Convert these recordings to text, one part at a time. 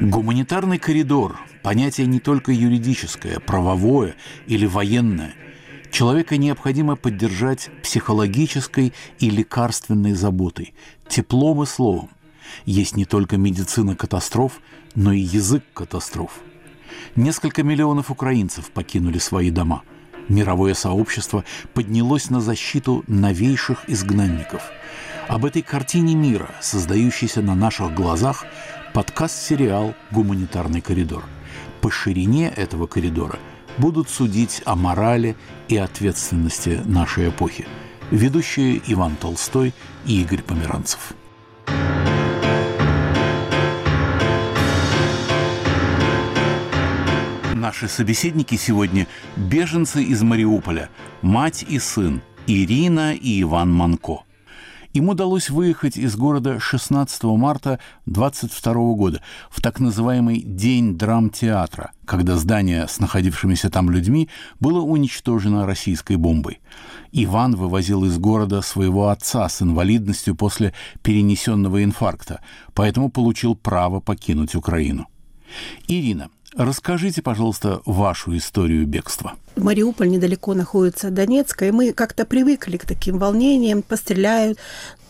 Гуманитарный коридор – понятие не только юридическое, правовое или военное. Человека необходимо поддержать психологической и лекарственной заботой, теплом и словом. Есть не только медицина катастроф, но и язык катастроф. Несколько миллионов украинцев покинули свои дома. Мировое сообщество поднялось на защиту новейших изгнанников. Об этой картине мира, создающейся на наших глазах, подкаст-сериал «Гуманитарный коридор». По ширине этого коридора будут судить о морали и ответственности нашей эпохи. Ведущие Иван Толстой и Игорь Померанцев. Наши собеседники сегодня – беженцы из Мариуполя, мать и сын, Ирина и Иван Манко. Им удалось выехать из города 16 марта 22 года в так называемый День драмтеатра, когда здание с находившимися там людьми было уничтожено российской бомбой. Иван вывозил из города своего отца с инвалидностью после перенесенного инфаркта, поэтому получил право покинуть Украину. Ирина – Расскажите, пожалуйста, вашу историю бегства. Мариуполь недалеко находится от Донецка, и мы как-то привыкли к таким волнениям, постреляют.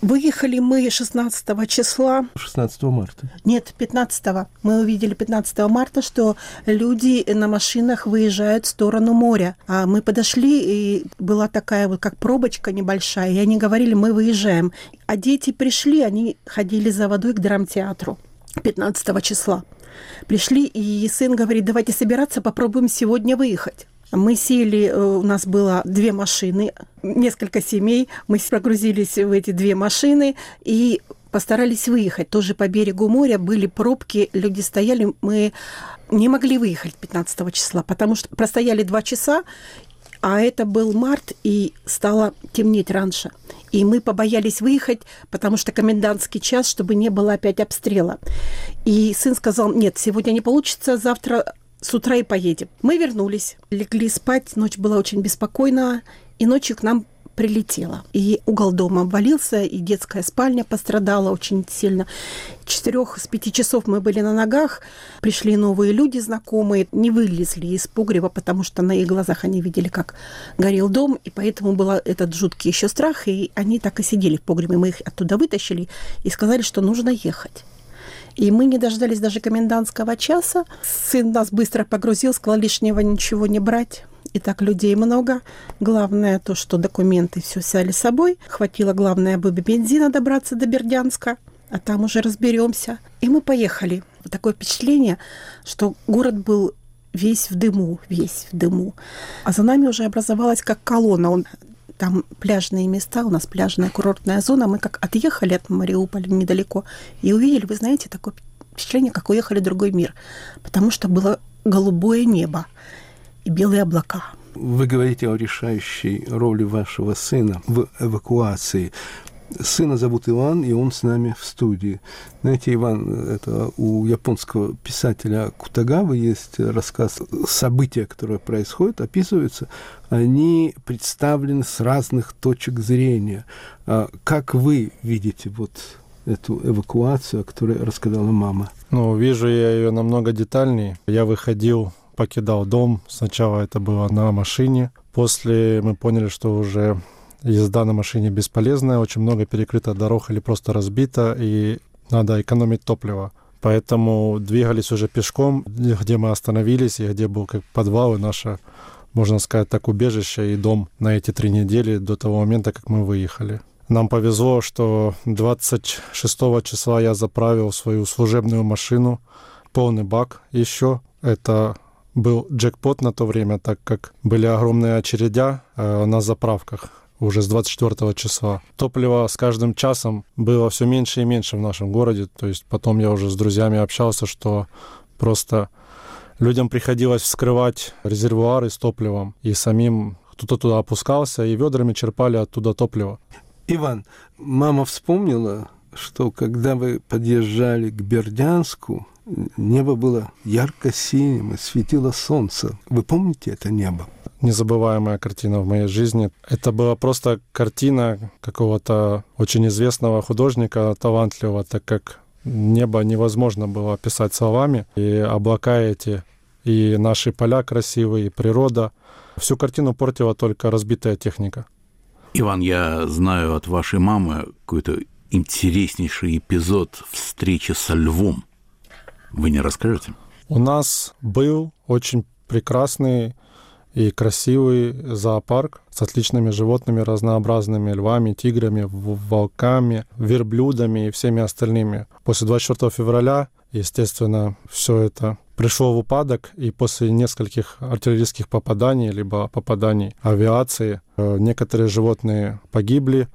Выехали мы 16 числа. 16 марта? Нет, 15. Мы увидели 15 марта, что люди на машинах выезжают в сторону моря. А мы подошли, и была такая вот как пробочка небольшая, и они говорили, мы выезжаем. А дети пришли, они ходили за водой к драмтеатру 15 числа. Пришли, и сын говорит, давайте собираться, попробуем сегодня выехать. Мы сели, э, у нас было две машины, несколько семей, мы прогрузились в эти две машины и постарались выехать. Тоже по берегу моря были пробки, люди стояли, мы не могли выехать 15 числа, потому что простояли два часа, а это был март, и стало темнеть раньше. И мы побоялись выехать, потому что комендантский час, чтобы не было опять обстрела. И сын сказал, нет, сегодня не получится, завтра с утра и поедем. Мы вернулись, легли спать, ночь была очень беспокойна, и ночью к нам прилетело. И угол дома обвалился, и детская спальня пострадала очень сильно. Четырех с пяти часов мы были на ногах, пришли новые люди знакомые, не вылезли из погреба, потому что на их глазах они видели, как горел дом, и поэтому был этот жуткий еще страх, и они так и сидели в погребе. Мы их оттуда вытащили и сказали, что нужно ехать. И мы не дождались даже комендантского часа. Сын нас быстро погрузил, сказал лишнего ничего не брать. И так людей много. Главное то, что документы все взяли с собой. Хватило, главное, бы бензина добраться до Бердянска. А там уже разберемся. И мы поехали. Такое впечатление, что город был весь в дыму, весь в дыму. А за нами уже образовалась как колонна. Он там пляжные места, у нас пляжная курортная зона. Мы как отъехали от Мариуполя недалеко и увидели, вы знаете, такое впечатление, как уехали в другой мир, потому что было голубое небо и белые облака. Вы говорите о решающей роли вашего сына в эвакуации. Сына зовут Иван, и он с нами в студии. Знаете, Иван, это у японского писателя Кутагавы есть рассказ «События, которые происходят, описываются, они представлены с разных точек зрения. А как вы видите вот эту эвакуацию, о которой рассказала мама? Ну, вижу я ее намного детальнее. Я выходил покидал дом. Сначала это было на машине. После мы поняли, что уже езда на машине бесполезная, очень много перекрыто дорог или просто разбито, и надо экономить топливо. Поэтому двигались уже пешком, где мы остановились, и где был как подвал, и наше, можно сказать так, убежище и дом на эти три недели до того момента, как мы выехали. Нам повезло, что 26 числа я заправил свою служебную машину, полный бак еще. Это был джекпот на то время, так как были огромные очередя э, на заправках уже с 24 числа. Топлива с каждым часом было все меньше и меньше в нашем городе. То есть потом я уже с друзьями общался, что просто людям приходилось вскрывать резервуары с топливом, и самим кто-то туда опускался, и ведрами черпали оттуда топливо. Иван, мама вспомнила, что когда вы подъезжали к Бердянску, Небо было ярко-синим, и светило солнце. Вы помните это небо? незабываемая картина в моей жизни. Это была просто картина какого-то очень известного художника, талантливого, так как небо невозможно было описать словами, и облака эти, и наши поля красивые, и природа. Всю картину портила только разбитая техника. Иван, я знаю от вашей мамы какой-то интереснейший эпизод встречи со львом. Вы не расскажете? У нас был очень прекрасный и красивый зоопарк с отличными животными, разнообразными львами, тиграми, волками, верблюдами и всеми остальными. После 24 февраля, естественно, все это пришло в упадок, и после нескольких артиллерийских попаданий, либо попаданий авиации, э, некоторые животные погибли,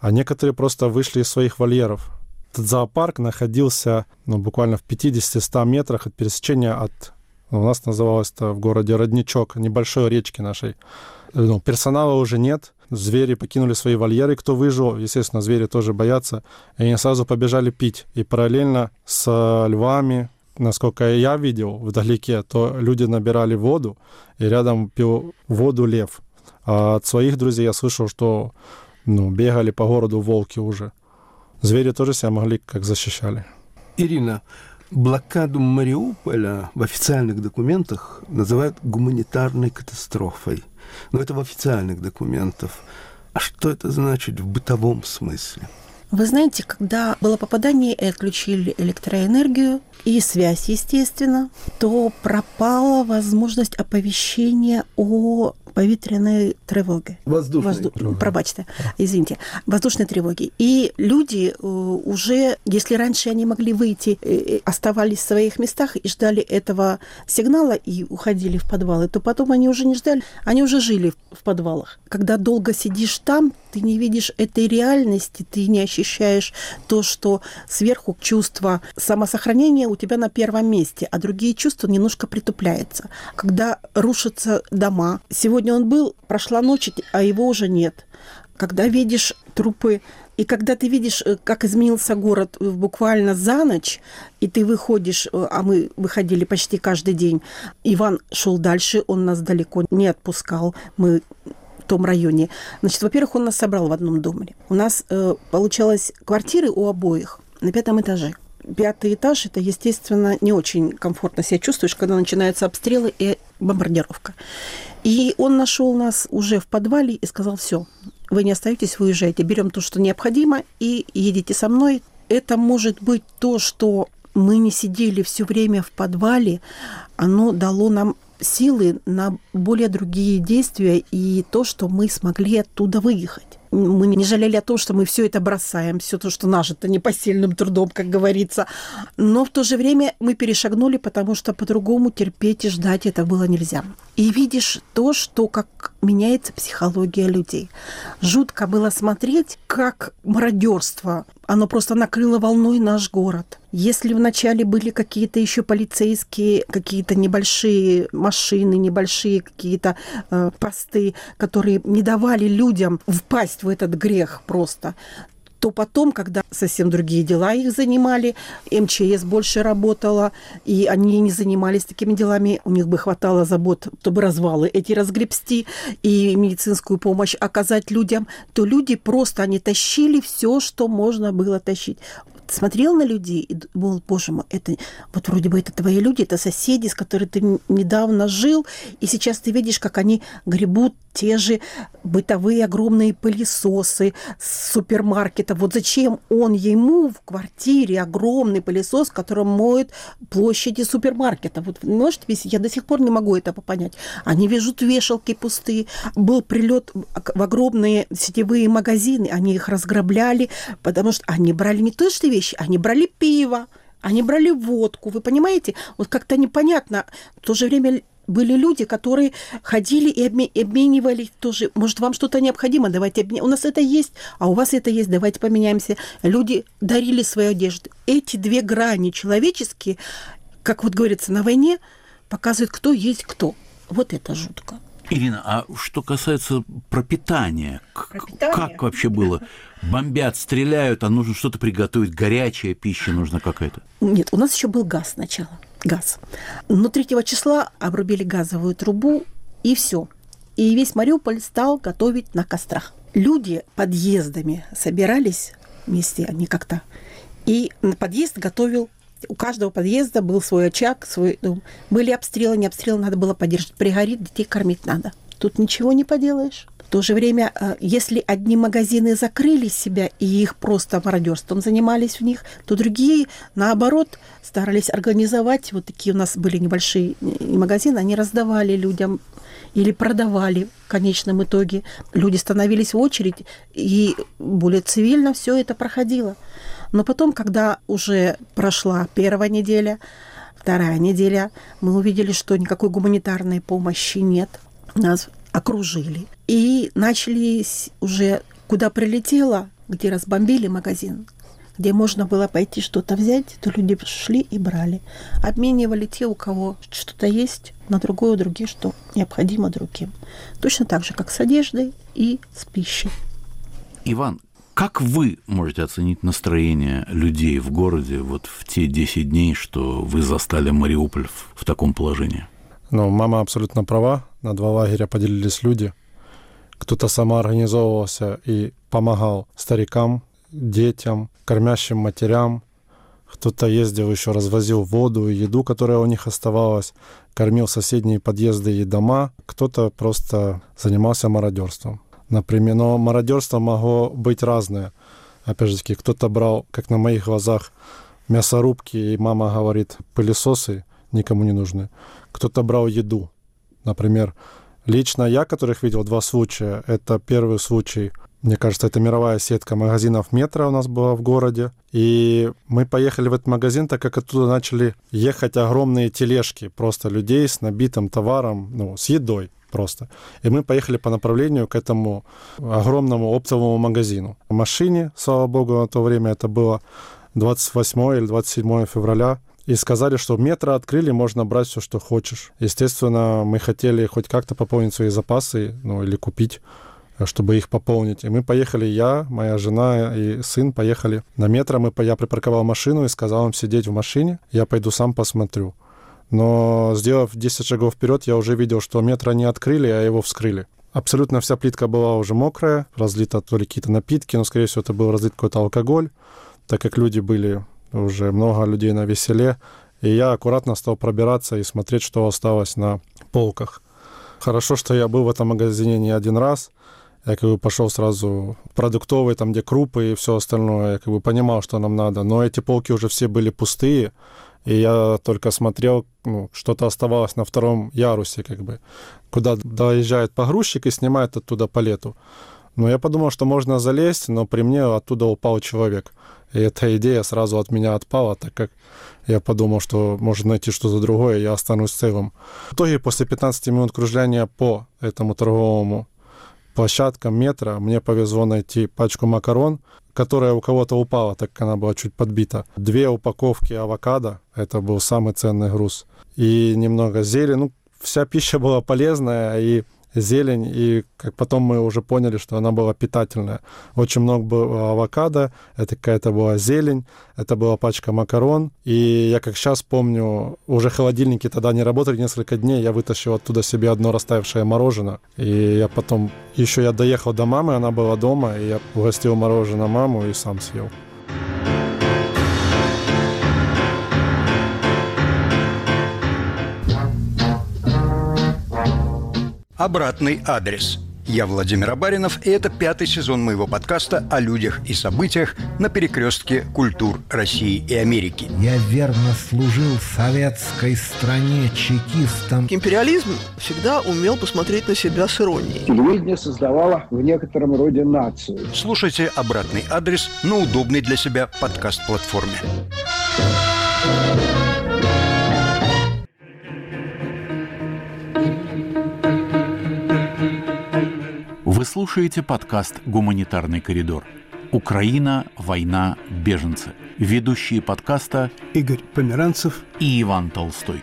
а некоторые просто вышли из своих вольеров. Этот зоопарк находился ну, буквально в 50-100 метрах от пересечения от у нас называлось это в городе Родничок, небольшой речки нашей. Ну, персонала уже нет, звери покинули свои вольеры, кто выжил, естественно, звери тоже боятся, и они сразу побежали пить. И параллельно с львами, насколько я видел вдалеке, то люди набирали воду, и рядом пил воду лев. А от своих друзей я слышал, что ну, бегали по городу волки уже. Звери тоже себя могли как защищали. Ирина, Блокаду Мариуполя в официальных документах называют гуманитарной катастрофой. Но это в официальных документах. А что это значит в бытовом смысле? Вы знаете, когда было попадание и отключили электроэнергию и связь, естественно, то пропала возможность оповещения о повітряної тривоги. Воздушной. Возду... Пробачьте, извините. Воздушной тревоги. И люди э, уже, если раньше они могли выйти, э, э, оставались в своих местах и ждали этого сигнала и уходили в подвалы, то потом они уже не ждали, они уже жили в подвалах. Когда долго сидишь там, ты не видишь этой реальности, ты не ощущаешь то, что сверху чувство самосохранения у тебя на первом месте, а другие чувства немножко притупляются. Когда рушатся дома. Сегодня он был, прошла ночь, а его уже нет. Когда видишь трупы и когда ты видишь, э, как изменился город э, буквально за ночь, и ты выходишь, э, а мы выходили почти каждый день, Иван шел дальше, он нас далеко не отпускал. Мы в том районе. Значит, во-первых, он нас собрал в одном доме. У нас э, получалось квартиры у обоих на пятом этаже. Пятый этаж – это, естественно, не очень комфортно себя чувствуешь, когда начинаются обстрелы и бомбардировка. И он нашел нас уже в подвале и сказал, все, вы не остаетесь, вы уезжаете, берем то, что необходимо, и едете со мной. Это может быть то, что мы не сидели все время в подвале, оно дало нам силы на более другие действия и то, что мы смогли оттуда выехать. Мы не жалели о том, что мы все это бросаем, все то, что нажито непосильным трудом, как говорится. Но в то же время мы перешагнули, потому что по-другому терпеть и ждать это было нельзя. И видишь то, что как меняется психология людей. Жутко было смотреть, как мародерство, оно просто накрыло волной наш город. Если вначале были какие-то еще полицейские, какие-то небольшие машины, небольшие какие-то э, посты, которые не давали людям впасть в этот грех просто, то потом, когда совсем другие дела их занимали, МЧС больше работала, и они не занимались такими делами, у них бы хватало забот, чтобы развалы эти разгребсти и медицинскую помощь оказать людям, то люди просто, они тащили все, что можно было тащить смотрел на людей и думал, боже мой, это вот вроде бы это твои люди, это соседи, с которыми ты недавно жил, и сейчас ты видишь, как они гребут те же бытовые огромные пылесосы с супермаркета. Вот зачем он ему в квартире огромный пылесос, которым моет площади супермаркета? Вот может я до сих пор не могу этого понять. Они вяжут вешалки пустые. Был прилет в огромные сетевые магазины, они их разграбляли, потому что они брали не то, что вещи, они брали пиво, они брали водку, вы понимаете? Вот как-то непонятно. В то же время были люди, которые ходили и обменивались тоже. Может, вам что-то необходимо? Давайте обмен... У нас это есть, а у вас это есть. Давайте поменяемся. Люди дарили свою одежду. Эти две грани человеческие, как вот говорится, на войне показывают, кто есть кто. Вот это жутко. Ирина, а что касается пропитания, пропитание? как вообще было? Бомбят, стреляют, а нужно что-то приготовить, горячая пища нужна какая-то? Нет, у нас еще был газ сначала, газ. Но 3 числа обрубили газовую трубу, и все. и весь Мариуполь стал готовить на кострах. Люди подъездами собирались вместе, они как-то, и подъезд готовил у каждого подъезда был свой очаг, свой дом. Были обстрелы, не обстрелы, надо было поддерживать. Пригорит, детей кормить надо. Тут ничего не поделаешь. В то же время, э, если одни магазины закрыли себя и их просто мародерством занимались в них, то другие, наоборот, старались организовать, вот такие у нас были небольшие э, магазины, они раздавали людям или продавали в конечном итоге. Люди становились в очередь, и более цивильно все это проходило. Но потом, когда уже прошла первая неделя, вторая неделя, мы увидели, что никакой гуманитарной помощи нет. Нас окружили. И начали уже, куда прилетело, где разбомбили магазин, где можно было пойти что-то взять, то люди шли и брали. Обменивали те, у кого что-то есть, на другое, другие, что необходимо другим. Точно так же, как с одеждой и с пищей. Иван, как вы можете оценить настроение людей в городе вот в те 10 дней, что вы застали Мариуполь в, в таком положении? Ну, мама абсолютно права. На два лагеря поделились люди. Кто-то самоорганизовывался и помогал старикам, детям, кормящим матерям. Кто-то ездил еще, развозил воду и еду, которая у них оставалась, кормил соседние подъезды и дома. Кто-то просто занимался мародерством. Например, но мародерство могло быть разное. Опять же таки, кто-то брал, как на моих глазах, мясорубки, и мама говорит, пылесосы никому не нужны. Кто-то брал еду. Например, лично я, которых видел два случая, это первый случай, мне кажется, это мировая сетка магазинов метро у нас была в городе. И мы поехали в этот магазин, так как оттуда начали ехать огромные тележки просто людей с набитым товаром, ну, с едой просто. И мы поехали по направлению к этому огромному оптовому магазину. В машине, слава богу, на то время это было 28 или 27 февраля. И сказали, что метро открыли, можно брать все, что хочешь. Естественно, мы хотели хоть как-то пополнить свои запасы, ну или купить чтобы их пополнить. И мы поехали, я, моя жена и сын поехали на метро. Мы, я припарковал машину и сказал им сидеть в машине. Я пойду сам посмотрю. Но сделав 10 шагов вперед, я уже видел, что метро не открыли, а его вскрыли. Абсолютно вся плитка была уже мокрая, разлита то ли какие-то напитки, но, скорее всего, это был разлит какой-то алкоголь, так как люди были, уже много людей на веселе. И я аккуратно стал пробираться и смотреть, что осталось на полках. Хорошо, что я был в этом магазине не один раз. Я как бы пошел сразу в продуктовый, там, где крупы и все остальное. Я как бы понимал, что нам надо. Но эти полки уже все были пустые. И я только смотрел, ну, что-то оставалось на втором ярусе, как бы, куда доезжает погрузчик и снимает оттуда палету. Но я подумал, что можно залезть, но при мне оттуда упал человек. И эта идея сразу от меня отпала, так как я подумал, что можно найти что-то другое, я останусь целым. В итоге, после 15 минут кружляния по этому торговому площадкам метро мне повезло найти пачку макарон, которая у кого-то упала, так как она была чуть подбита. Две упаковки авокадо, это был самый ценный груз. И немного зелени. Ну, вся пища была полезная, и зелень, и как потом мы уже поняли, что она была питательная. Очень много было авокадо, это какая-то была зелень, это была пачка макарон, и я как сейчас помню, уже холодильники тогда не работали несколько дней, я вытащил оттуда себе одно растаявшее мороженое, и я потом, еще я доехал до мамы, она была дома, и я угостил мороженое маму и сам съел. Обратный адрес. Я Владимир Абаринов, и это пятый сезон моего подкаста о людях и событиях на перекрестке культур России и Америки. Я верно служил советской стране чекистом. Империализм всегда умел посмотреть на себя с иронией. Телевидение создавало в некотором роде нацию. Слушайте «Обратный адрес» на удобной для себя подкаст-платформе. Вы слушаете подкаст «Гуманитарный коридор». Украина, война, беженцы. Ведущие подкаста Игорь Померанцев и Иван Толстой.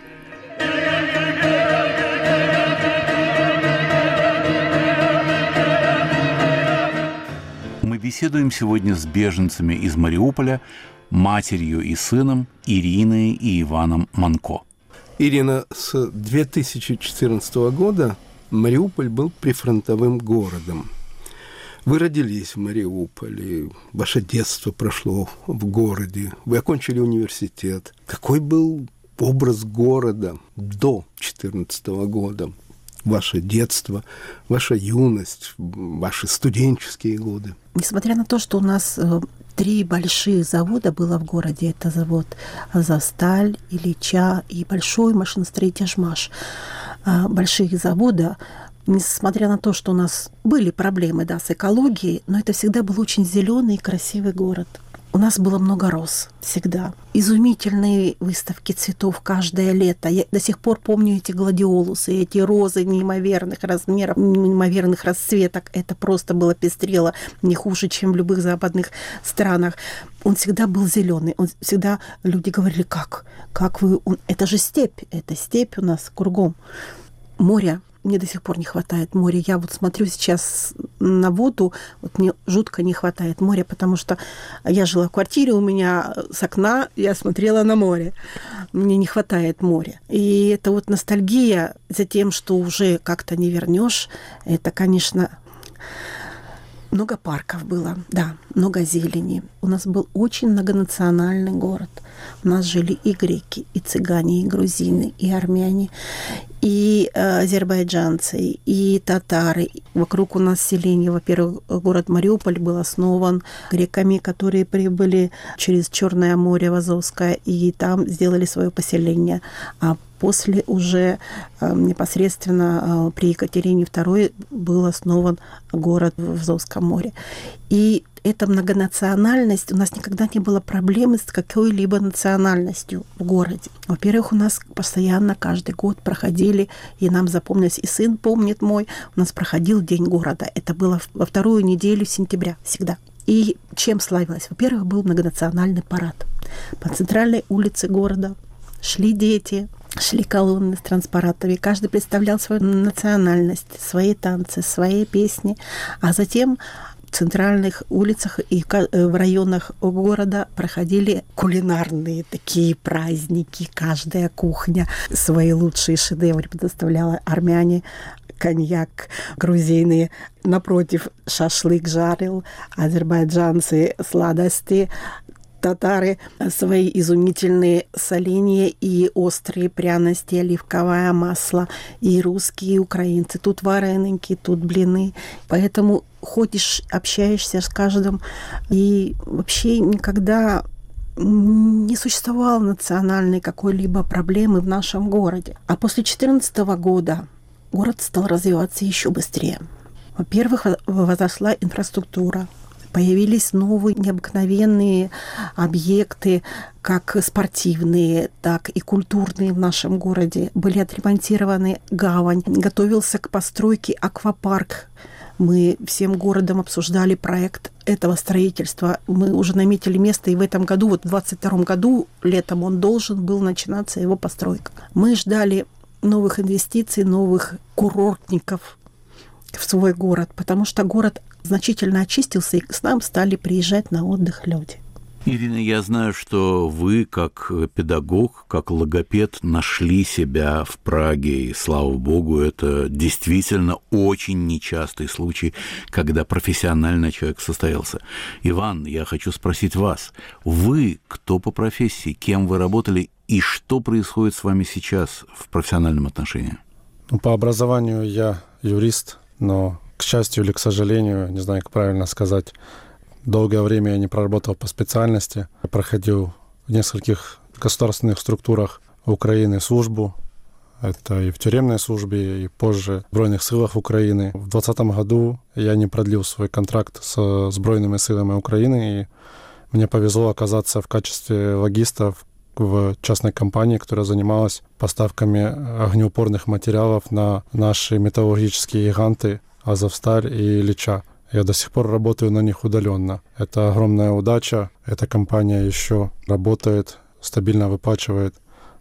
Мы беседуем сегодня с беженцами из Мариуполя, матерью и сыном Ириной и Иваном Манко. Ирина с 2014 года Мариуполь был прифронтовым городом. Вы родились в Мариуполе, ваше детство прошло в городе, вы окончили университет. Какой был образ города до 2014 года? Ваше детство, ваша юность, ваши студенческие годы. Несмотря на то, что у нас э, три больших завода было в городе. Это завод «Азовсталь», «Ильича» и большой машиностроитель «Жмаш». А, большие завода, несмотря на то, что у нас были проблемы да, с экологией, но это всегда был очень зеленый и красивый город – у нас было много роз всегда. Изумительные выставки цветов каждое лето. Я до сих пор помню эти гладиолусы, эти розы неимоверных размеров, неимоверных расцветок. Это просто было пестрело не хуже, чем в любых западных странах. Он всегда был зеленый. Он всегда люди говорили, как, как вы, он, это же степь, это степь у нас кругом. Море мне до сих пор не хватает моря. Я вот смотрю сейчас на воду, вот мне жутко не хватает моря, потому что я жила в квартире, у меня с окна я смотрела на море. Мне не хватает моря. И это вот ностальгия за тем, что уже как-то не вернешь, это, конечно, много парков было, да, много зелени. У нас был очень многонациональный город. У нас жили и греки, и цыгане, и грузины, и армяне, и э, азербайджанцы, и татары. Вокруг у нас селение, во-первых, город Мариуполь был основан греками, которые прибыли через Черное море в Азовское, и там сделали свое поселение. А после уже э, непосредственно э, при Екатерине II был основан город в Азовском море. И эта многонациональность, у нас никогда не было проблемы с какой-либо национальностью в городе. Во-первых, у нас постоянно каждый год проходили, и нам запомнилось, и сын помнит мой, у нас проходил День города. Это было во вторую неделю сентября всегда. И чем славилась? Во-первых, был многонациональный парад. По центральной улице города шли дети, шли колонны с транспарантами, каждый представлял свою национальность, свои танцы, свои песни, а затем в центральных улицах и э, в районах города проходили кулинарные такие праздники. Каждая кухня свои лучшие шедевры предоставляла. Армяне коньяк, грузины, напротив, шашлык жарил, азербайджанцы сладости, татары свои изумительные соления и острые пряности, оливковое масло, и русские, и украинцы. Тут вареники, тут блины. Поэтому ходишь, общаешься с каждым, и вообще никогда не существовало национальной какой-либо проблемы в нашем городе. А после 2014 года город стал развиваться еще быстрее. Во-первых, возросла инфраструктура, Появились новые необыкновенные объекты, как спортивные, так и культурные в нашем городе. Были отремонтированы гавань, готовился к постройке аквапарк. Мы всем городом обсуждали проект этого строительства. Мы уже наметили место, и в этом году, вот в 22 году, летом он должен был начинаться, его постройка. Мы ждали новых инвестиций, новых курортников в свой город, потому что город значительно очистился, и к нам стали приезжать на отдых люди. Ирина, я знаю, что вы, как педагог, как логопед, нашли себя в Праге, и, слава богу, это действительно очень нечастый случай, когда профессиональный человек состоялся. Иван, я хочу спросить вас, вы кто по профессии, кем вы работали и что происходит с вами сейчас в профессиональном отношении? Ну, по образованию я юрист, но к счастью или к сожалению, не знаю, как правильно сказать, долгое время я не проработал по специальности. Я проходил в нескольких государственных структурах Украины службу. Это и в тюремной службе, и позже в Збройных силах Украины. В 2020 году я не продлил свой контракт с Збройными силами Украины, и мне повезло оказаться в качестве логиста в частной компании, которая занималась поставками огнеупорных материалов на наши металлургические гиганты Азовсталь и Ильича. Я до сих пор работаю на них удаленно. Это огромная удача. Эта компания еще работает, стабильно выплачивает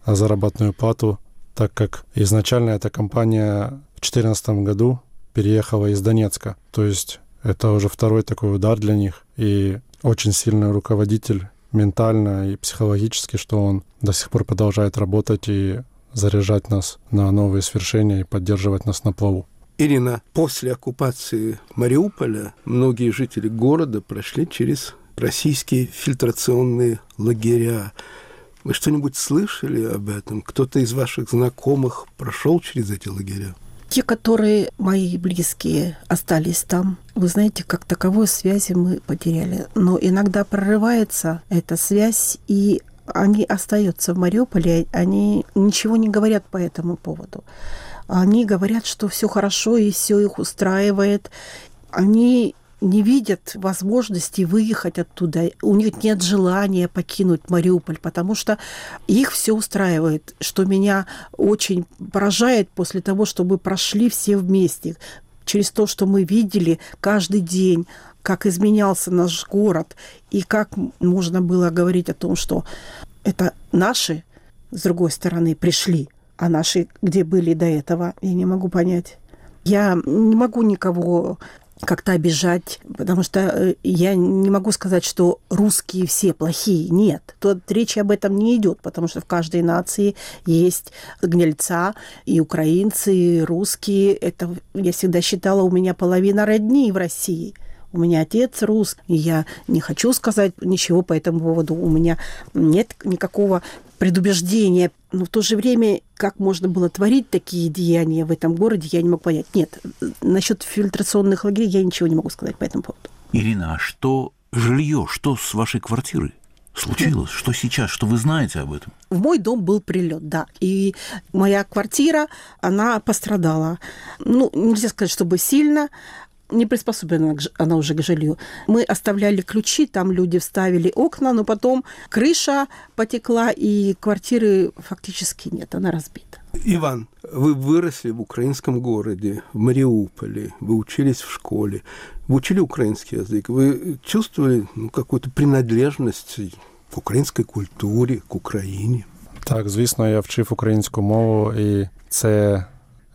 заработную плату, так как изначально эта компания в 2014 году переехала из Донецка. То есть это уже второй такой удар для них. И очень сильный руководитель ментально и психологически, что он до сих пор продолжает работать и заряжать нас на новые свершения и поддерживать нас на плаву. Ирина, после оккупации Мариуполя многие жители города прошли через российские фильтрационные лагеря. Вы что-нибудь слышали об этом? Кто-то из ваших знакомых прошел через эти лагеря? Те, которые мои близкие остались там, вы знаете, как таковой связи мы потеряли. Но иногда прорывается эта связь, и они остаются в Мариуполе, они ничего не говорят по этому поводу. Они говорят, что все хорошо и все их устраивает. Они не видят возможности выехать оттуда. У них нет желания покинуть Мариуполь, потому что их все устраивает, что меня очень поражает после того, что мы прошли все вместе, через то, что мы видели каждый день, как изменялся наш город, и как можно было говорить о том, что это наши, с другой стороны, пришли, а наши где были до этого, я не могу понять. Я не могу никого как-то обижать, потому что э, я не могу сказать, что русские все плохие. Нет, тут речи об этом не идет, потому что в каждой нации есть гнильца, и украинцы, и русские. Это я всегда считала, у меня половина родни в России – у меня отец русский, и я не хочу сказать ничего по этому поводу. У меня нет никакого предубеждения. Но в то же время, как можно было творить такие деяния в этом городе, я не могу понять. Нет, насчет фильтрационных лагерей я ничего не могу сказать по этому поводу. Ирина, а что жилье, что с вашей квартирой? случилось? Что сейчас? Что вы знаете об этом? В мой дом был прилет, да. И моя квартира, она пострадала. Ну, нельзя сказать, чтобы сильно не приспособлена она уже к жилью. Мы оставляли ключи, там люди вставили окна, но потом крыша потекла, и квартиры фактически нет, она разбита. Иван, вы выросли в украинском городе, в Мариуполе, вы учились в школе, вы учили украинский язык, вы чувствовали ну, какую-то принадлежность к українській культурі, к Україні? Так, звісно, я вчив українську мову, і це,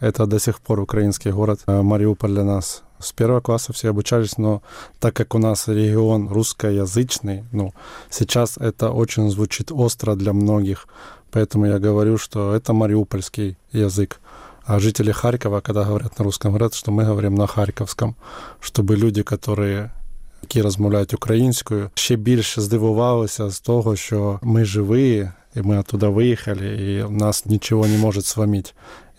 це до сих пор український город. Маріуполь для нас с первого класса все обучались, но так как у нас регион русскоязычный, ну, сейчас это очень звучит остро для многих, поэтому я говорю, что это мариупольский язык. А жители Харькова, когда говорят на русском, говорят, что мы говорим на харьковском, чтобы люди, которые які розмовляють українською, ще більше здивувалися з того, що ми живі, і ми оттуда виїхали, і нас нічого не може сломити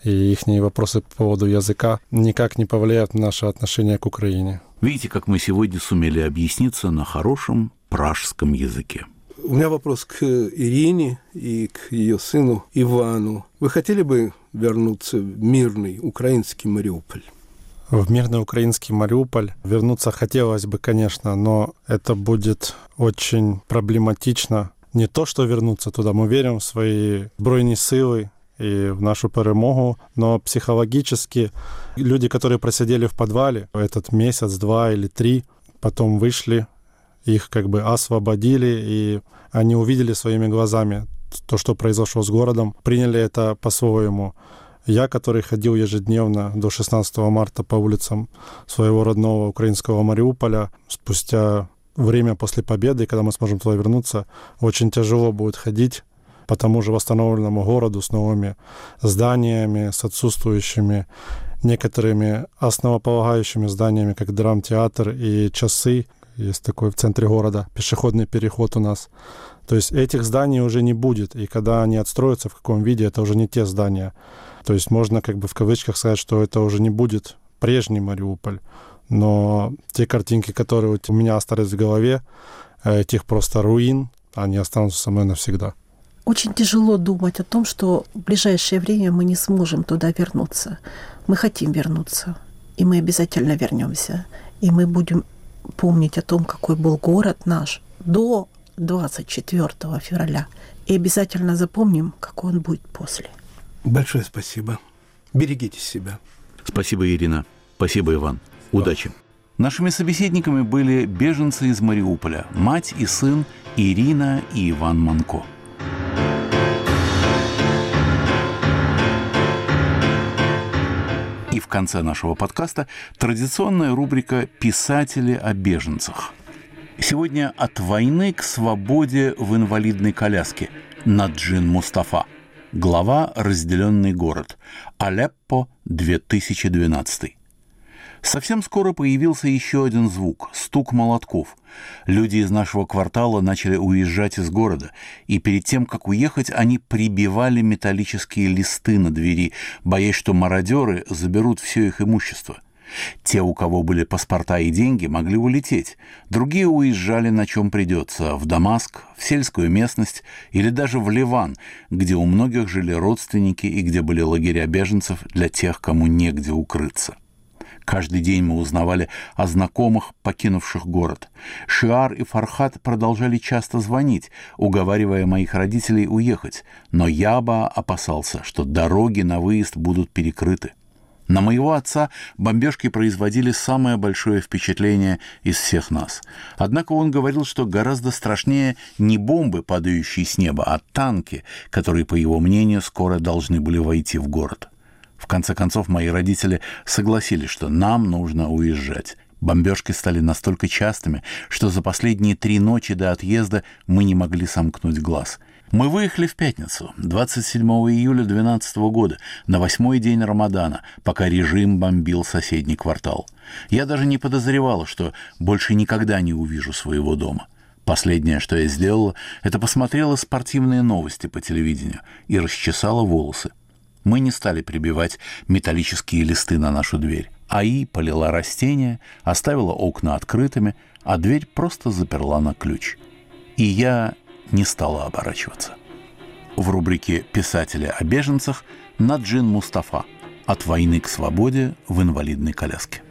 и их вопросы по поводу языка никак не повлияют на наше отношение к Украине. Видите, как мы сегодня сумели объясниться на хорошем пражском языке. У меня вопрос к Ирине и к ее сыну Ивану. Вы хотели бы вернуться в мирный украинский Мариуполь? В мирный украинский Мариуполь вернуться хотелось бы, конечно, но это будет очень проблематично. Не то, что вернуться туда, мы верим в свои збройні силы, и в нашу перемогу. Но психологически люди, которые просидели в подвале этот месяц, два или три, потом вышли, их как бы освободили, и они увидели своими глазами то, что произошло с городом, приняли это по-своему. Я, который ходил ежедневно до 16 марта по улицам своего родного украинского Мариуполя, спустя время после победы, когда мы сможем туда вернуться, очень тяжело будет ходить по тому же восстановленному городу с новыми зданиями, с отсутствующими некоторыми основополагающими зданиями, как драмтеатр и часы. Есть такой в центре города пешеходный переход у нас. То есть этих зданий уже не будет. И когда они отстроятся в каком виде, это уже не те здания. То есть можно как бы в кавычках сказать, что это уже не будет прежний Мариуполь. Но те картинки, которые у меня остались в голове, этих просто руин, они останутся со мной навсегда. Очень тяжело думать о том, что в ближайшее время мы не сможем туда вернуться. Мы хотим вернуться, и мы обязательно вернемся. И мы будем помнить о том, какой был город наш до 24 февраля. И обязательно запомним, какой он будет после. Большое спасибо. Берегите себя. Спасибо, Ирина. Спасибо, Иван. Удачи. Нашими собеседниками были беженцы из Мариуполя, мать и сын Ирина и Иван Манко. И в конце нашего подкаста традиционная рубрика «Писатели о беженцах». Сегодня от войны к свободе в инвалидной коляске Наджин Мустафа. Глава «Разделенный город». Алеппо, 2012. Совсем скоро появился еще один звук – стук молотков. Люди из нашего квартала начали уезжать из города, и перед тем, как уехать, они прибивали металлические листы на двери, боясь, что мародеры заберут все их имущество. Те, у кого были паспорта и деньги, могли улететь. Другие уезжали на чем придется – в Дамаск, в сельскую местность или даже в Ливан, где у многих жили родственники и где были лагеря беженцев для тех, кому негде укрыться. Каждый день мы узнавали о знакомых, покинувших город. Шиар и Фархат продолжали часто звонить, уговаривая моих родителей уехать, но Яба опасался, что дороги на выезд будут перекрыты. На моего отца бомбежки производили самое большое впечатление из всех нас. Однако он говорил, что гораздо страшнее не бомбы, падающие с неба, а танки, которые, по его мнению, скоро должны были войти в город. В конце концов, мои родители согласились, что нам нужно уезжать. Бомбежки стали настолько частыми, что за последние три ночи до отъезда мы не могли сомкнуть глаз – мы выехали в пятницу, 27 июля 2012 года, на восьмой день Рамадана, пока режим бомбил соседний квартал. Я даже не подозревала, что больше никогда не увижу своего дома. Последнее, что я сделала, это посмотрела спортивные новости по телевидению и расчесала волосы. Мы не стали прибивать металлические листы на нашу дверь. АИ полила растения, оставила окна открытыми, а дверь просто заперла на ключ. И я не стала оборачиваться. В рубрике «Писатели о беженцах» Наджин Мустафа «От войны к свободе в инвалидной коляске».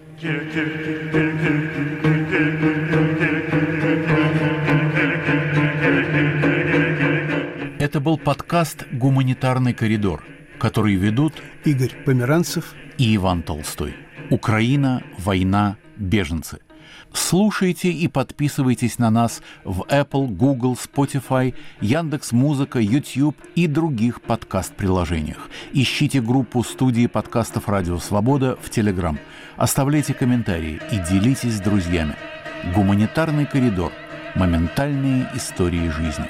Это был подкаст «Гуманитарный коридор», который ведут Игорь Померанцев и Иван Толстой. Украина, война, беженцы – Слушайте и подписывайтесь на нас в Apple, Google, Spotify, Яндекс Музыка, YouTube и других подкаст-приложениях. Ищите группу студии подкастов «Радио Свобода» в Telegram. Оставляйте комментарии и делитесь с друзьями. Гуманитарный коридор. Моментальные истории жизни.